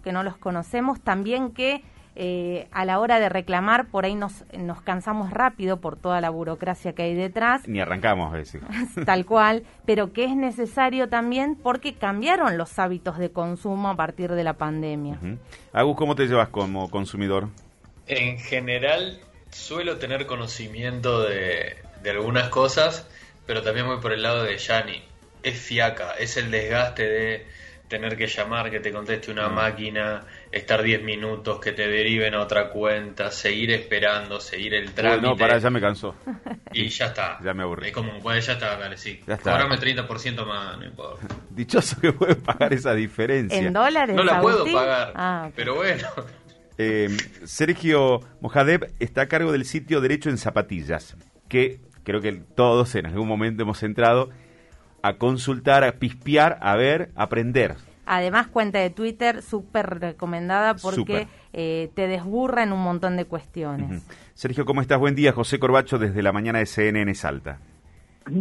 que no los conocemos, también que eh, a la hora de reclamar por ahí nos, nos cansamos rápido por toda la burocracia que hay detrás. Ni arrancamos a veces. Tal cual, pero que es necesario también porque cambiaron los hábitos de consumo a partir de la pandemia. Agus, ¿cómo te llevas como consumidor? En general, suelo tener conocimiento de, de algunas cosas, pero también voy por el lado de Yanni. Es fiaca, es el desgaste de tener que llamar, que te conteste una mm. máquina, estar 10 minutos, que te deriven a otra cuenta, seguir esperando, seguir el trámite. no, para, ya me cansó. Y ya está. Ya me aburrí. Es como, pues ya está, dale, sí. Ya está. 30% más, no importa. Dichoso que puede pagar esa diferencia. ¿En dólares? No la puedo pagar, ah, pero bueno. Eh, Sergio Mojadeb está a cargo del sitio Derecho en Zapatillas, que creo que todos en algún momento hemos entrado a consultar, a pispear, a ver, a aprender. Además, cuenta de Twitter súper recomendada porque eh, te desburra en un montón de cuestiones. Sergio, ¿cómo estás? Buen día. José Corbacho desde la mañana de CNN Salta.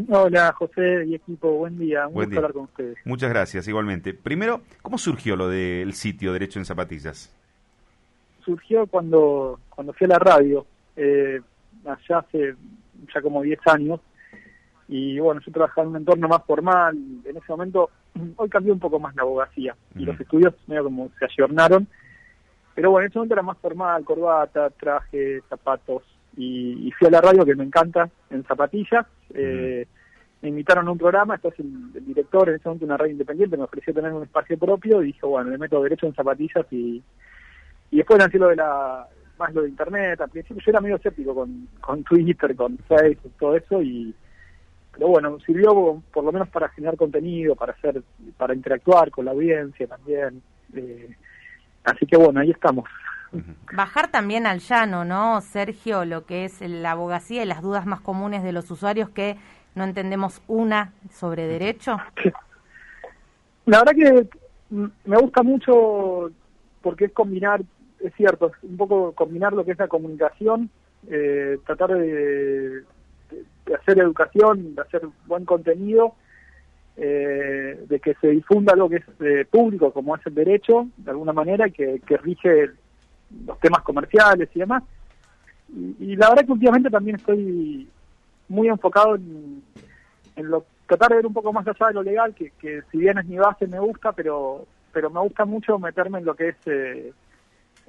Hola, José y equipo. Buen día. Un gusto hablar con ustedes. Muchas gracias, igualmente. Primero, ¿cómo surgió lo del sitio Derecho en Zapatillas? Surgió cuando, cuando fui a la radio, eh, allá hace ya como 10 años, y bueno, yo trabajaba en un entorno más formal, en ese momento, hoy cambió un poco más la abogacía, y los estudios medio como se ayornaron, pero bueno, en ese momento era más formal, corbata, traje, zapatos, y, fui a la radio que me encanta, en zapatillas, eh, me invitaron a un programa, esto es el, director, en ese momento una radio independiente, me ofreció tener un espacio propio, y dije, bueno, le meto derecho en zapatillas, y, y después nació lo de la, más lo de internet, al principio yo era medio escéptico con, con Twitter, con Facebook, todo eso, y pero bueno, sirvió por lo menos para generar contenido, para hacer, para interactuar con la audiencia también. Eh, así que bueno, ahí estamos. Bajar también al llano, ¿no, Sergio? Lo que es la abogacía y las dudas más comunes de los usuarios que no entendemos una sobre derecho. La verdad que me gusta mucho porque es combinar, es cierto, un poco combinar lo que es la comunicación, eh, tratar de de hacer educación, de hacer buen contenido, eh, de que se difunda lo que es eh, público, como es el derecho, de alguna manera, que, que rige los temas comerciales y demás. Y, la verdad que últimamente también estoy muy enfocado en, en lo, tratar de ver un poco más allá de lo legal, que, que si bien es mi base me gusta, pero pero me gusta mucho meterme en lo que es eh,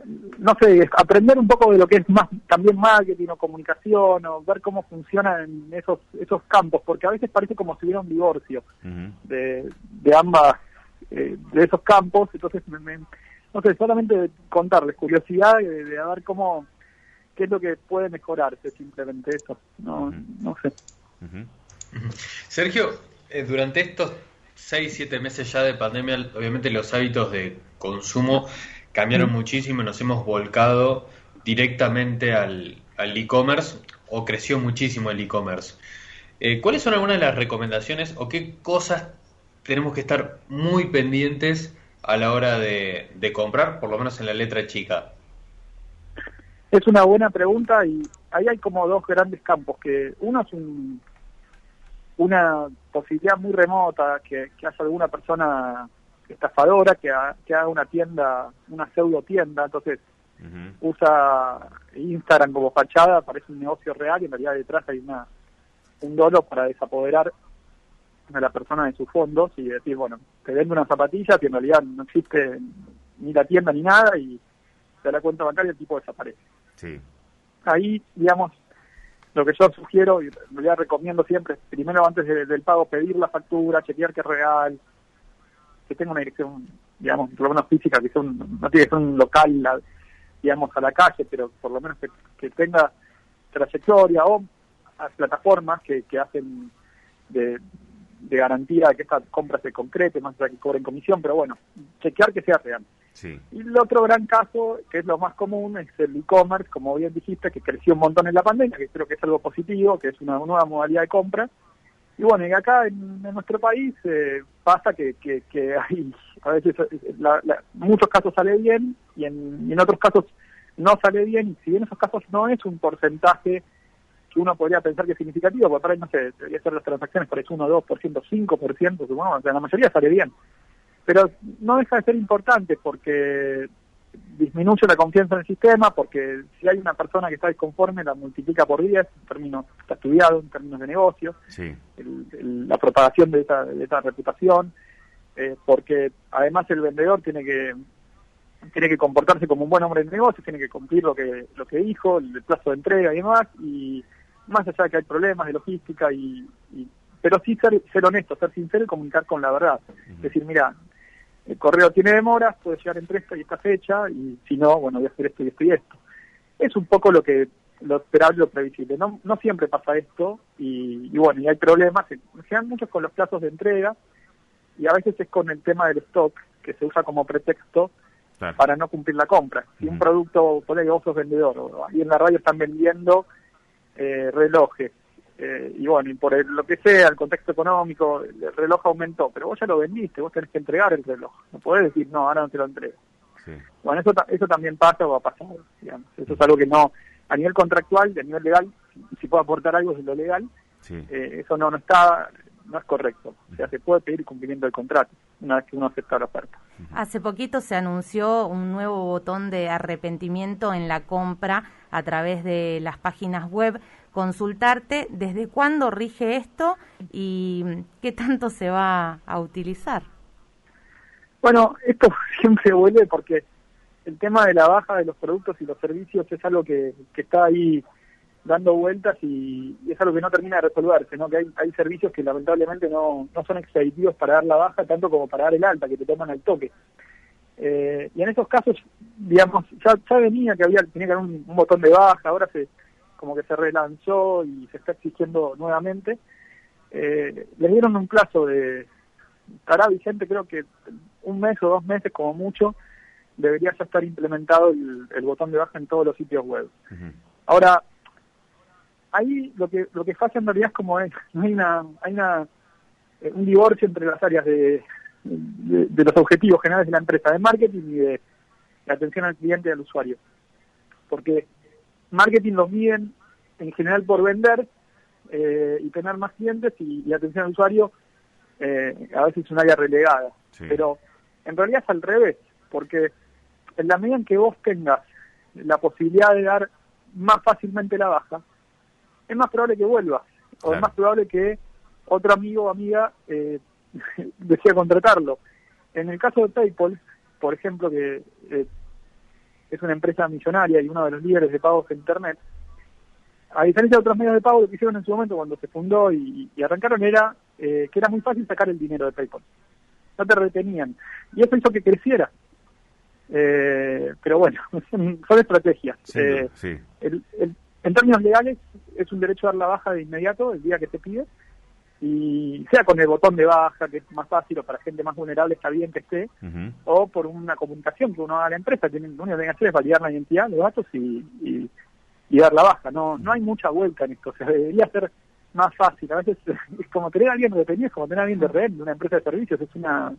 no sé, aprender un poco de lo que es más también marketing o comunicación o ver cómo funciona en esos esos campos, porque a veces parece como si hubiera un divorcio de, de ambas, eh, de esos campos, entonces me, no sé, solamente contarles curiosidad de, de, ver cómo, qué es lo que puede mejorarse, simplemente eso, no, no sé. Sergio, eh, durante estos seis, siete meses ya de pandemia, obviamente los hábitos de consumo cambiaron mm. muchísimo nos hemos volcado directamente al e-commerce o creció muchísimo el e-commerce. Eh, ¿Cuáles son algunas de las recomendaciones o qué cosas tenemos que estar muy pendientes a la hora de, comprar, por lo menos en la letra chica? Es una buena pregunta y ahí hay como dos grandes campos, que uno es un, una posibilidad muy remota, que, que haya alguna persona estafadora que, que haga una tienda, una pseudo tienda, entonces usa Instagram como fachada, parece un negocio real y en realidad detrás hay una un dolo para desapoderar a la persona de sus fondos y decir, bueno, te vende una zapatilla que en realidad no existe ni la tienda ni nada y te la cuenta bancaria el tipo desaparece. Sí. Ahí, digamos, lo que yo sugiero y en realidad recomiendo siempre, primero antes del pago pedir la factura, chequear que es real, que tenga una dirección, digamos, por lo menos física, que sea un, no tiene que ser un local, digamos, a la calle, pero por lo menos que, tenga trayectoria o plataformas que, que hacen de, de garantía que esta compra se concrete, más allá que cobren comisión, pero bueno, chequear que sea real. Sí. Y el otro gran caso, que es lo más común, es el e-commerce, como bien dijiste, que creció un montón en la pandemia, que creo que es algo positivo, que es una nueva modalidad de compra, y bueno, y acá en, nuestro país eh, pasa que, que, hay, a veces la, muchos casos sale bien y en, en otros casos no sale bien. Y si bien en esos casos no es un porcentaje que uno podría pensar que es significativo, porque para ahí, no sé, debería ser las transacciones por eso 1, 2%, 5%, supongo, o sea, la mayoría sale bien. pero no deja de ser importante porque disminuye la confianza en el sistema, porque si hay una persona que está disconforme, la multiplica por 10, en términos, está estudiado en términos de negocio, la propagación de esa, de esa reputación, eh, porque además el vendedor tiene que tiene que comportarse como un buen hombre de negocio, tiene que cumplir lo que lo que dijo, el plazo de entrega y demás, y más allá de que hay problemas de logística y, pero sí ser, ser honesto, ser sincero y comunicar con la verdad. Es decir, mira, el correo tiene demoras, puede llegar entre esta y esta fecha, y si no, bueno, voy a hacer esto y esto y esto. Es un poco lo que lo esperable, lo previsible. No, no siempre pasa esto, y, bueno, y hay problemas, se dan muchos con los plazos de entrega, y a veces es con el tema del stock, que se usa como pretexto para no cumplir la compra. Si un producto, pone que vos sos vendedor, o ahí en la radio están vendiendo eh, relojes, eh, y bueno, y por lo que sea, el contexto económico, el reloj aumentó, pero vos ya lo vendiste, vos tenés que entregar el reloj. No podés decir, no, ahora no te lo entrego. Bueno, eso, eso también pasa o ha pasado, digamos. Eso es algo que no, a nivel contractual, a nivel legal, si puedo aportar algo de lo legal, eh, eso no, no está, no es correcto. O sea, se puede pedir cumplimiento del contrato una vez que uno acepta la oferta. Hace poquito se anunció un nuevo botón de arrepentimiento en la compra a través de las páginas web consultarte desde cuándo rige esto y qué tanto se va a utilizar. Bueno, esto siempre vuelve porque el tema de la baja de los productos y los servicios es algo que, está ahí dando vueltas y, es algo que no termina de resolverse, ¿no? que hay, hay servicios que lamentablemente no, no son expeditivos para dar la baja tanto como para dar el alta, que te toman al toque. Eh, y en esos casos, digamos, ya, ya venía que había tenía que haber un botón de baja, ahora se, como que se relanzó y se está exigiendo nuevamente. Eh, les dieron un plazo de, estará vigente creo que un mes o dos meses como mucho, debería ya estar implementado el, botón de baja en todos los sitios web. Ahora, ahí lo que lo que falla en realidad es como es, no hay una hay una eh, un divorcio entre las áreas de, de, los objetivos generales de la empresa de marketing y de la atención al cliente y al usuario porque marketing los miden en general por vender eh, y tener más clientes y, atención al usuario eh, a veces es un área relegada. Pero en realidad es al revés, porque en la medida en que vos tengas la posibilidad de dar más fácilmente la baja, es más probable que vuelvas, o es más probable que otro amigo o amiga eh, decida contratarlo. En el caso de PayPal, por ejemplo, que eh, es una empresa millonaria y uno de los líderes de pagos en Internet, a diferencia de otros medios de pago, lo que hicieron en su momento cuando se fundó y, arrancaron era eh, que era muy fácil sacar el dinero de PayPal. No te retenían. Y eso hizo que creciera. Eh, pero bueno, son estrategias. Eh, en términos legales, es un derecho a dar la baja de inmediato el día que se pide y sea con el botón de baja, que es más fácil, o para gente más vulnerable está bien que esté, o por una comunicación que uno haga a la empresa, que lo único que tiene que hacer es validar la identidad, los datos y, y, dar la baja. No no hay mucha vuelta en esto, o sea, debería ser más fácil. A veces es como tener a alguien dependiente, es como tener a alguien de red, de una empresa de servicios, es una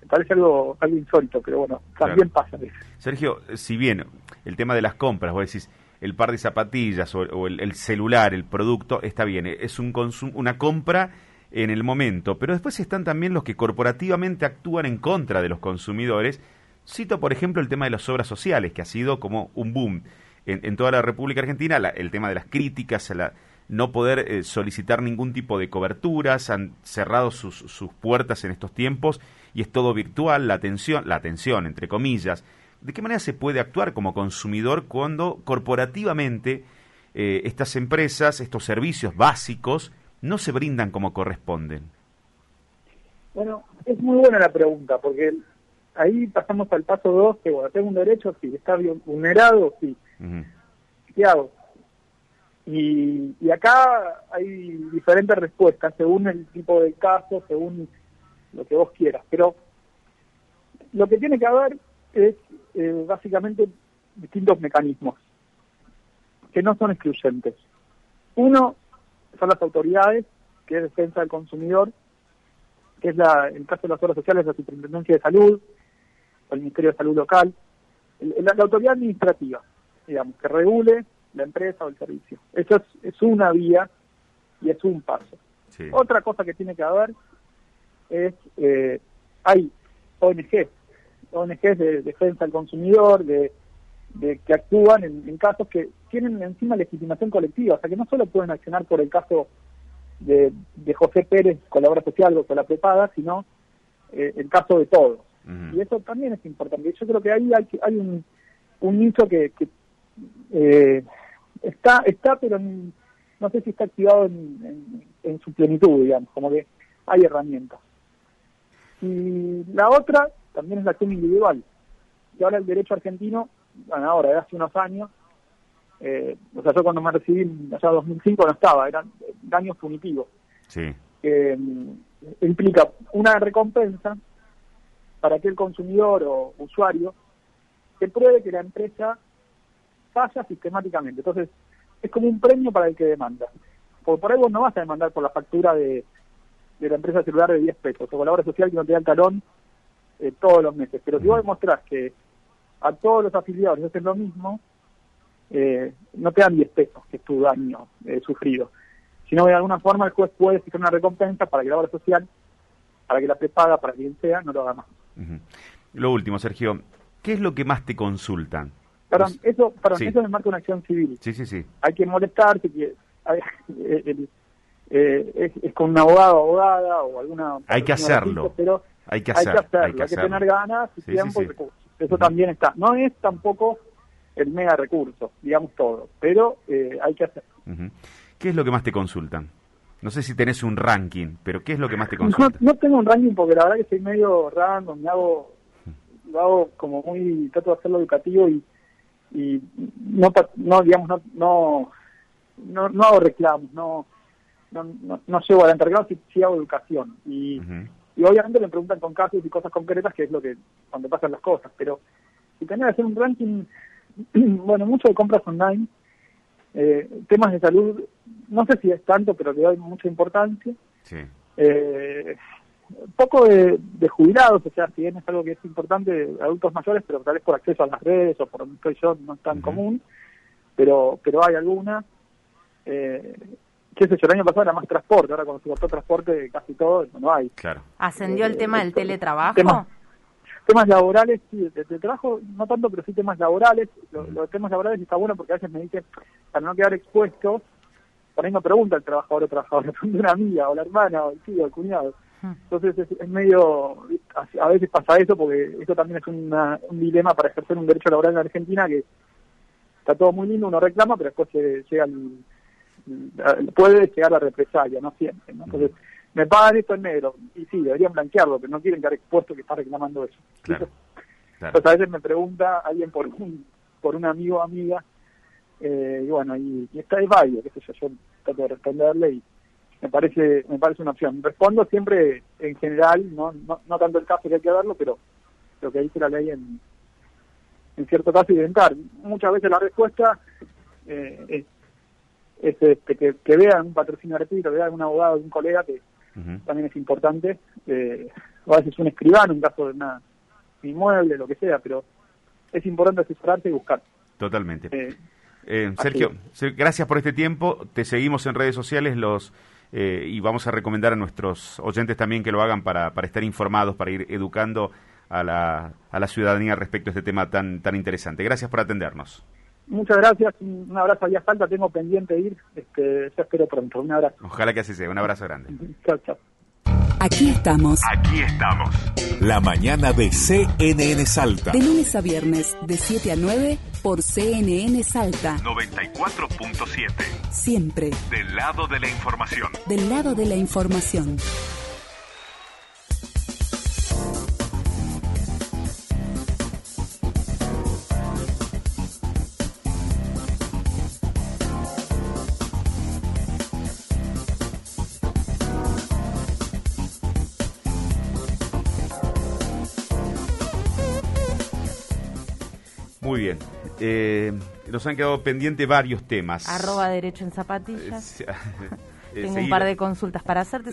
me parece algo algo insólito, pero bueno, también pasa. Sergio, si bien el tema de las compras, vos decís, el par de zapatillas o, el, celular, el producto, está bien, es un una compra en el momento, pero después están también los que corporativamente actúan en contra de los consumidores. Cito, por ejemplo, el tema de las obras sociales, que ha sido como un boom en, toda la República Argentina, el tema de las críticas, la, no poder eh, solicitar ningún tipo de coberturas, han cerrado sus, sus puertas en estos tiempos y es todo virtual, la atención, la atención, entre comillas, ¿De qué manera se puede actuar como consumidor cuando corporativamente eh, estas empresas, estos servicios básicos, no se brindan como corresponden? Bueno, es muy buena la pregunta, porque ahí pasamos al paso dos, que bueno, tengo un derecho, si está vulnerado, sí. ¿Qué hago? Y, y acá hay diferentes respuestas, según el tipo de caso, según lo que vos quieras. Pero lo que tiene que haber es eh, básicamente distintos mecanismos que no son excluyentes. Uno son las autoridades, que es defensa del consumidor, que es la, en el caso de las obras sociales, la Superintendencia de Salud, o el Ministerio de Salud local, la, autoridad administrativa, digamos, que regule la empresa o el servicio. Eso es, es una vía y es un paso. Otra cosa que tiene que haber es, eh, hay ONG, ONGs de defensa del consumidor, de, que actúan en, casos que tienen encima legitimación colectiva, o sea que no solo pueden accionar por el caso de, José Pérez con la obra social o con la prepaga, sino eh, el caso de todos. Y eso también es importante. Yo creo que ahí hay, hay un, un nicho que, eh, está, está, pero no sé si está activado en, en, su plenitud, digamos, como que hay herramientas. Y la otra también es la acción individual. Y ahora el derecho argentino, bueno, ahora, de hace unos años, eh, o sea, yo cuando me recibí, allá en 2005 no estaba, eran daños punitivos. Sí. Que implica una recompensa para que el consumidor o usuario que pruebe que la empresa falla sistemáticamente. Entonces, es como un premio para el que demanda. Porque por ahí vos no vas a demandar por la factura de, de la empresa celular de 10 pesos, o con la obra social que no te da el talón eh, todos los meses. Pero si vos demostrás que a todos los afiliados hacen lo mismo, eh, no te dan 10 pesos, que es tu daño eh, sufrido. Sino de alguna forma el juez puede fijar una recompensa para que la obra social, para que la prepaga, para quien sea, no lo haga más. Lo último, Sergio, ¿qué es lo que más te consultan? Perdón, eso, perdón, eso me marca una acción civil. Sí, sí, sí. Hay que molestarse, que eh, es, con un abogado o abogada o alguna... Hay que hacerlo. pero hay que, hacerlo, hay que tener ganas, tiempo y recursos. Eso también está. No es tampoco el mega recurso, digamos todo, pero eh, hay que hacerlo. ¿Qué es lo que más te consultan? No sé si tenés un ranking, pero ¿qué es lo que más te consultan? No, tengo un ranking porque la verdad que soy medio random, me hago, lo hago como muy, trato de hacerlo educativo y, y no, no digamos, no, no, no, hago reclamos, no, no, no, no llevo adelante reclamos, sí, hago educación. Y, y obviamente me preguntan con casos y cosas concretas, que es lo que, cuando pasan las cosas, pero si tenía que hacer un ranking, bueno, mucho de compras online, eh, temas de salud, no sé si es tanto, pero le doy mucha importancia. Sí. Eh, poco de, jubilados, o sea, si bien es algo que es importante, de adultos mayores, pero tal vez por acceso a las redes o por donde estoy yo no es tan común, pero pero hay alguna. Eh, qué sé yo, el año pasado era más transporte, ahora cuando se cortó transporte casi todo, no hay. Claro. ¿Ascendió el tema del teletrabajo? Temas, laborales, sí, de, trabajo no tanto, pero sí temas laborales. Los, temas laborales está bueno porque a veces me dicen, para no quedar expuestos, por ahí me pregunta el trabajador o trabajador, de una amiga o la hermana o el tío o el cuñado. Entonces es, medio, a veces pasa eso porque eso también es un dilema para ejercer un derecho laboral en Argentina que está todo muy lindo, uno reclama, pero después se, llega al puede llegar a represalia, no siempre. Entonces, me pagan esto en negro, y sí, deberían blanquearlo, pero no quieren quedar expuesto que está reclamando eso. Claro, Entonces, a veces me pregunta alguien por un, por un amigo o amiga, eh, y bueno, y, está es válido, qué sé yo, yo trato de responderle y me parece me parece una opción. Respondo siempre en general, no, no, no tanto el caso que hay que darlo, pero lo que dice la ley en, en cierto caso identificar. Muchas veces la respuesta eh, es es este, que, que vean un patrocinio gratuito, que vean un abogado, un colega, que también es importante, eh, o a veces un escribano, en caso de una inmueble, lo que sea, pero es importante asesorarse y buscar. Totalmente. Eh, eh, Sergio, gracias por este tiempo. Te seguimos en redes sociales los y vamos a recomendar a nuestros oyentes también que lo hagan para, para estar informados, para ir educando a la, a la ciudadanía respecto a este tema tan, tan interesante. Gracias por atendernos. Muchas gracias, un abrazo allá falta, tengo pendiente de ir, este, ya espero pronto, un abrazo. Ojalá que así sea, un abrazo grande. Chao, chao. Aquí estamos. Aquí estamos. La mañana de CNN Salta. De lunes a viernes, de 7 a 9, por CNN Salta. 94.7. Siempre. Del lado de la información. Del lado de la información. Muy bien. Eh, nos han quedado pendientes varios temas. Arroba derecho en zapatillas. Tengo un par de consultas para hacerte.